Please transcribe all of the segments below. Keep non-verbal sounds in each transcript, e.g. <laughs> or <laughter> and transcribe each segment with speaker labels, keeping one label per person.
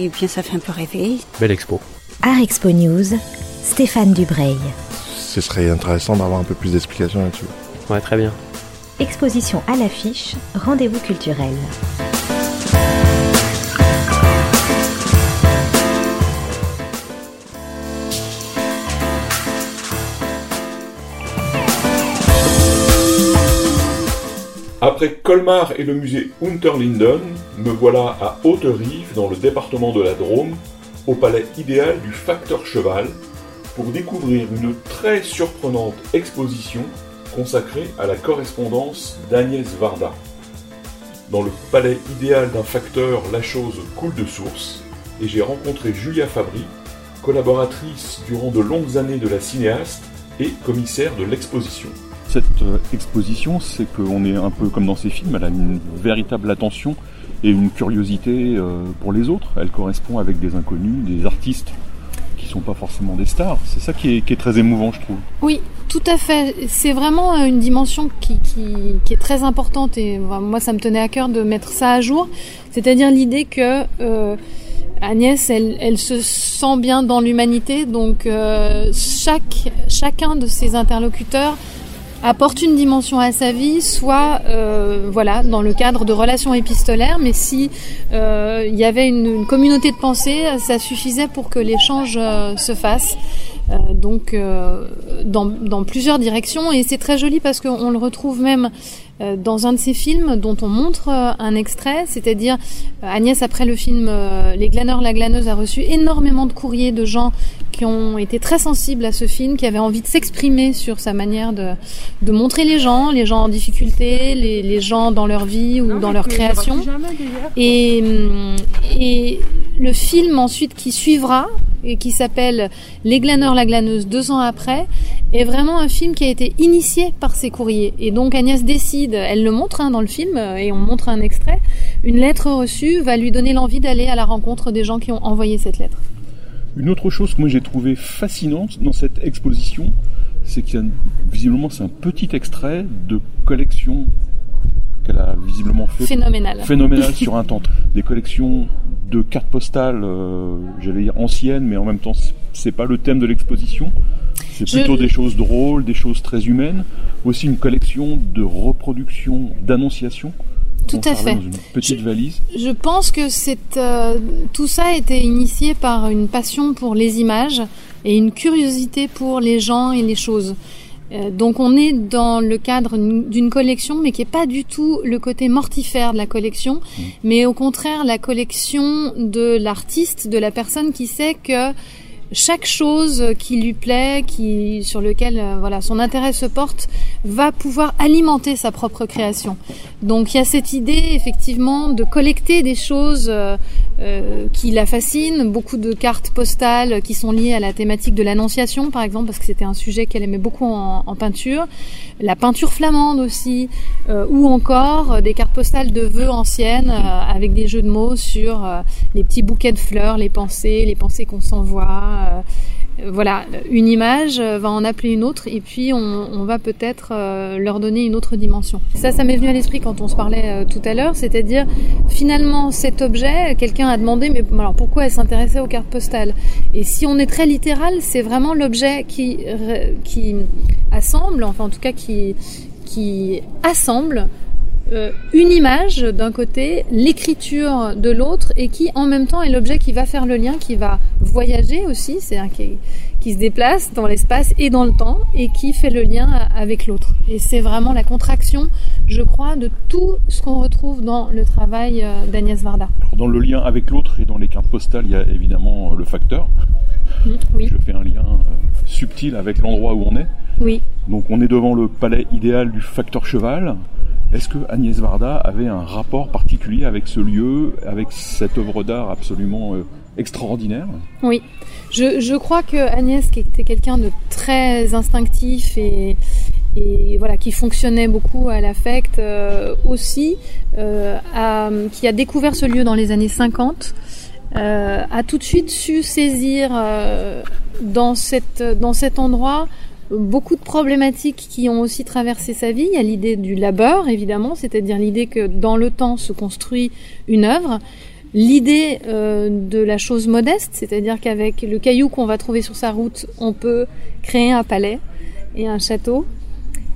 Speaker 1: et bien ça fait un peu rêver.
Speaker 2: Belle expo.
Speaker 3: Art Expo News, Stéphane Dubreuil.
Speaker 4: Ce serait intéressant d'avoir un peu plus d'explications là-dessus.
Speaker 2: Ouais, très bien.
Speaker 3: Exposition à l'affiche, rendez-vous culturel.
Speaker 5: Après Colmar et le musée Unterlinden, me voilà à Haute-Rive, dans le département de la Drôme, au palais idéal du facteur cheval, pour découvrir une très surprenante exposition consacrée à la correspondance d'Agnès Varda. Dans le palais idéal d'un facteur, la chose coule de source, et j'ai rencontré Julia Fabry, collaboratrice durant de longues années de la cinéaste et commissaire de l'exposition.
Speaker 6: Cette euh, exposition, c'est qu'on est un peu comme dans ces films, elle a une véritable attention et une curiosité euh, pour les autres. Elle correspond avec des inconnus, des artistes qui sont pas forcément des stars. C'est ça qui est, très émouvant, je trouve.
Speaker 7: Oui, tout à fait. C'est vraiment euh, une dimension qui, est très importante et moi, ça me tenait à cœur de mettre ça à jour. C'est-à-dire l'idée que Agnès, elle, se sent bien dans l'humanité, donc chaque, chacun de ses interlocuteurs apporte une dimension à sa vie, soit euh, voilà dans le cadre de relations épistolaires, mais si euh, il y avait une, communauté de pensée, ça suffisait pour que l'échange euh, se fasse. Donc dans, dans, plusieurs directions et c'est très joli parce qu'on le retrouve même dans un de ces films dont on montre un extrait, c'est-à-dire Agnès après le film Les glaneurs, la glaneuse a reçu énormément de courriers de gens qui ont été très sensibles à ce film, qui avaient envie de s'exprimer sur sa manière de, de montrer les gens, les gens en difficulté, les, les gens dans leur vie ou dans leur création. Et, et le film ensuite qui suivra et qui s'appelle Les glaneurs, la glaneuse deux ans après est vraiment un film qui a été initié par ces courriers. Et donc Agnès décide, elle le montre hein, dans le film et on montre un extrait, une lettre reçue va lui donner l'envie d'aller à la rencontre des gens qui ont envoyé cette lettre.
Speaker 6: Une autre chose que moi j'ai trouvé fascinante dans cette exposition, c'est qu'il y a visiblement c'est un petit extrait de collection qu'elle a visiblement fait
Speaker 7: phénoménal,
Speaker 6: phénoménal <laughs> sur un temps. Des collections de cartes postales, euh, j'allais dire anciennes, mais en même temps c'est pas le thème de l'exposition. C'est plutôt Je... des choses drôles, des choses très humaines. Aussi une collection de reproductions d'annonciations
Speaker 7: tout à fait.
Speaker 6: Dans une petite
Speaker 7: je,
Speaker 6: valise.
Speaker 7: Je pense que c'est euh, tout ça a été initié par une passion pour les images et une curiosité pour les gens et les choses. Euh, donc on est dans le cadre d'une collection, mais qui est pas du tout le côté mortifère de la collection, mmh. mais au contraire la collection de l'artiste, de la personne qui sait que chaque chose qui lui plaît, qui sur lequel euh, voilà son intérêt se porte, va pouvoir alimenter sa propre création. Donc il y a cette idée effectivement de collecter des choses euh, euh, qui la fascinent, beaucoup de cartes postales qui sont liées à la thématique de l'annonciation par exemple parce que c'était un sujet qu'elle aimait beaucoup en, en, peinture, la peinture flamande aussi, euh, ou encore des cartes postales de vœux anciennes avec des jeux de mots sur les petits bouquets de fleurs, les pensées, les pensées qu'on s'envoie voilà, une image va en appeler une autre et puis on, on va peut-être euh, leur donner une autre dimension. Ça, ça m'est venu à l'esprit quand on se parlait euh, tout à l'heure, c'est-à-dire finalement cet objet, quelqu'un a demandé mais alors pourquoi elle s'intéressait aux cartes postales? Et si on est très littéral, c'est vraiment l'objet qui qui assemble, enfin en tout cas qui qui assemble euh, une image d'un côté, l'écriture de l'autre, et qui en même temps est l'objet qui va faire le lien, qui va voyager aussi, c'est un qui, qui se déplace dans l'espace et dans le temps, et qui fait le lien avec l'autre. Et c'est vraiment la contraction, je crois, de tout ce qu'on retrouve dans le travail euh, d'Agnès Varda.
Speaker 6: Dans le lien avec l'autre et dans les cartes postales, il y a évidemment le facteur.
Speaker 7: Mmh, oui.
Speaker 6: Je fais un lien euh, subtil avec l'endroit où on est.
Speaker 7: Oui.
Speaker 6: Donc on est devant le palais idéal du facteur cheval. Est-ce que Agnès Varda avait un rapport particulier avec ce lieu, avec cette œuvre d'art absolument euh, extraordinaire?
Speaker 7: Oui, je, crois que Agnès, qui était quelqu'un de très instinctif et, voilà, qui fonctionnait beaucoup à l'affect euh, aussi, euh, qui a découvert ce lieu dans les années 50, euh, a tout de suite su saisir dans cet endroit beaucoup de problématiques qui ont aussi traversé sa vie. Il y a l'idée du labeur, évidemment, c'est-à-dire l'idée que dans le temps se construit une œuvre. l'idée euh, de la chose modeste, c'est-à-dire qu'avec le caillou qu'on va trouver sur sa route, on peut créer un palais et un château.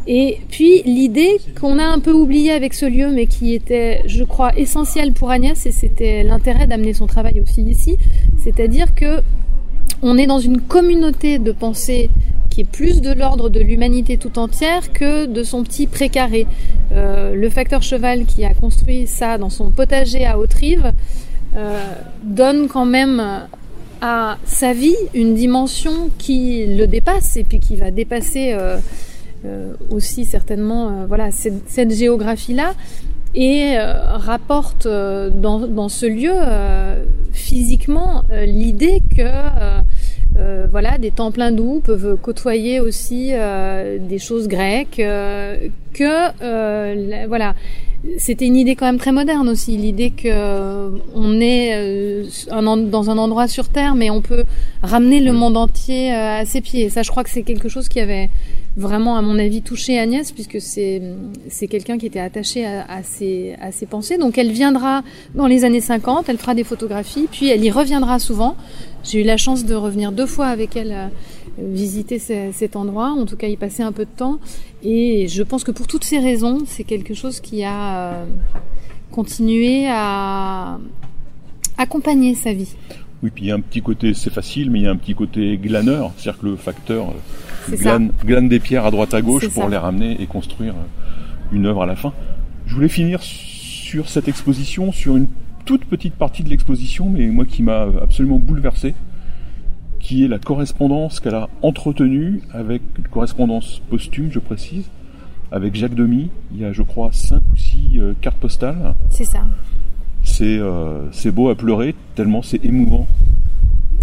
Speaker 7: Et puis l'idée qu'on a un peu oubliée avec ce lieu, mais qui était, je crois, essentielle pour Agnès, et c'était l'intérêt d'amener son travail aussi ici, c'est-à-dire que on est dans une communauté de pensée qui est plus de l'ordre de l'humanité tout entière que de son petit précaré. Euh, le facteur cheval qui a construit ça dans son potager à Haute-Rive euh, donne quand même à sa vie une dimension qui le dépasse et puis qui va dépasser euh, aussi certainement voilà cette, géographie-là et rapporte dans, ce lieu physiquement l'idée que euh, voilà, des temps pleins doux peuvent côtoyer aussi euh, des choses grecques, euh, que voilà, c'était une idée quand même très moderne aussi, l'idée que on est dans un endroit sur Terre, mais on peut ramener le monde entier à ses pieds. Ça, je crois que c'est quelque chose qui avait vraiment, à mon avis, touché Agnès, puisque c'est c'est quelqu'un qui était attaché à, à, ses, à ses pensées. Donc elle viendra dans les années 50, elle fera des photographies, puis elle y reviendra souvent. J'ai eu la chance de revenir deux fois avec elle euh, visiter cet endroit, en tout cas y passer un peu de temps. Et je pense que pour toutes ces raisons, c'est quelque chose qui a euh, continué à accompagner sa vie.
Speaker 6: Oui, puis il y a un petit côté, c'est facile, mais il y a un petit côté glaneur, c'est-à-dire que le facteur euh, glane, glane, des pierres à droite à gauche pour les ramener et construire euh, une œuvre à la fin. Je voulais finir sur cette exposition, sur une toute petite partie de l'exposition, mais moi qui m'a absolument bouleversé, qui est la correspondance qu'elle a entretenue avec une correspondance posthume, je précise, avec Jacques Demy. Il y a, je crois, cinq ou six euh, cartes postales.
Speaker 7: C'est ça
Speaker 6: c'est euh, beau à pleurer tellement c'est émouvant.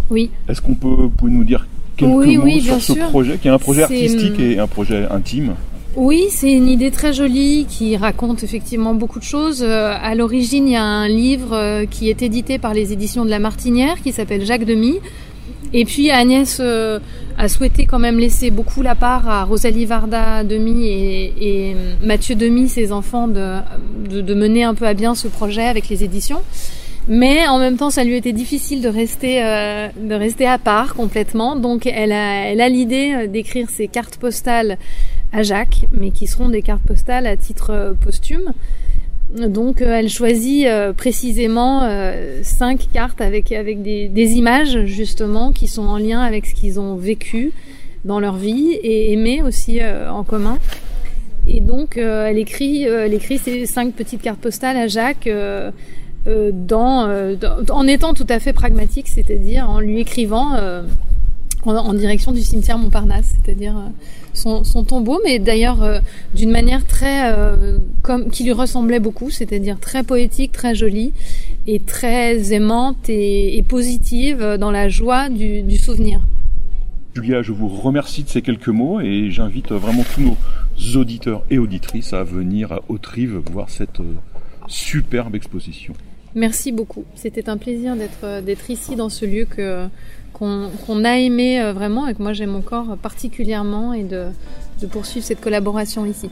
Speaker 7: Oui.
Speaker 6: Est-ce qu'on peut pouvez nous dire quelques mots sur ce projet qui est un projet artistique et un projet intime
Speaker 7: oui, c'est une idée très jolie qui raconte effectivement beaucoup de choses. Euh, à l'origine, il y a un livre euh, qui est édité par les éditions de La Martinière qui s'appelle Jacques Demy, et puis Agnès euh, a souhaité quand même laisser beaucoup la part à Rosalie Varda Demi et, et Mathieu Demi, ses enfants, de, de, de, mener un peu à bien ce projet avec les éditions. Mais en même temps, ça lui était difficile de rester, euh, de rester à part complètement. Donc elle a, elle a l'idée euh, d'écrire ses cartes postales à Jacques, mais qui seront des cartes postales à titre euh, posthume. Donc euh, elle choisit euh, précisément euh, cinq cartes avec, avec des, images justement qui sont en lien avec ce qu'ils ont vécu dans leur vie et aimé aussi en commun. Et donc elle écrit, elle écrit ces cinq petites cartes postales à Jacques en étant tout à fait pragmatique, c'est-à-dire en lui écrivant en, direction du cimetière Montparnasse, c'est-à-dire son, son, tombeau, mais d'ailleurs euh, d'une manière très euh, comme qui lui ressemblait beaucoup, c'est-à-dire très poétique, très jolie et très aimante et, positive dans la joie du, souvenir.
Speaker 6: Julia, je vous remercie de ces quelques mots et j'invite vraiment tous nos auditeurs et auditrices à venir à Haute-Rive voir cette euh, superbe exposition.
Speaker 7: Merci beaucoup. C'était un plaisir d'être d'être ici dans ce lieu que qu'on a aimé euh, vraiment et que moi j'aime encore particulièrement et de, de poursuivre cette collaboration ici.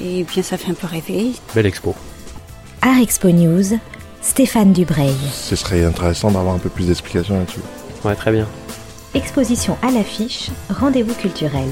Speaker 1: Et bien ça fait un peu rêver.
Speaker 2: Belle expo.
Speaker 3: Art Expo News, Stéphane Dubreuil.
Speaker 4: Ce serait intéressant d'avoir un peu plus d'explications là-dessus.
Speaker 2: Ouais, très bien.
Speaker 3: Exposition à l'affiche, rendez-vous culturel.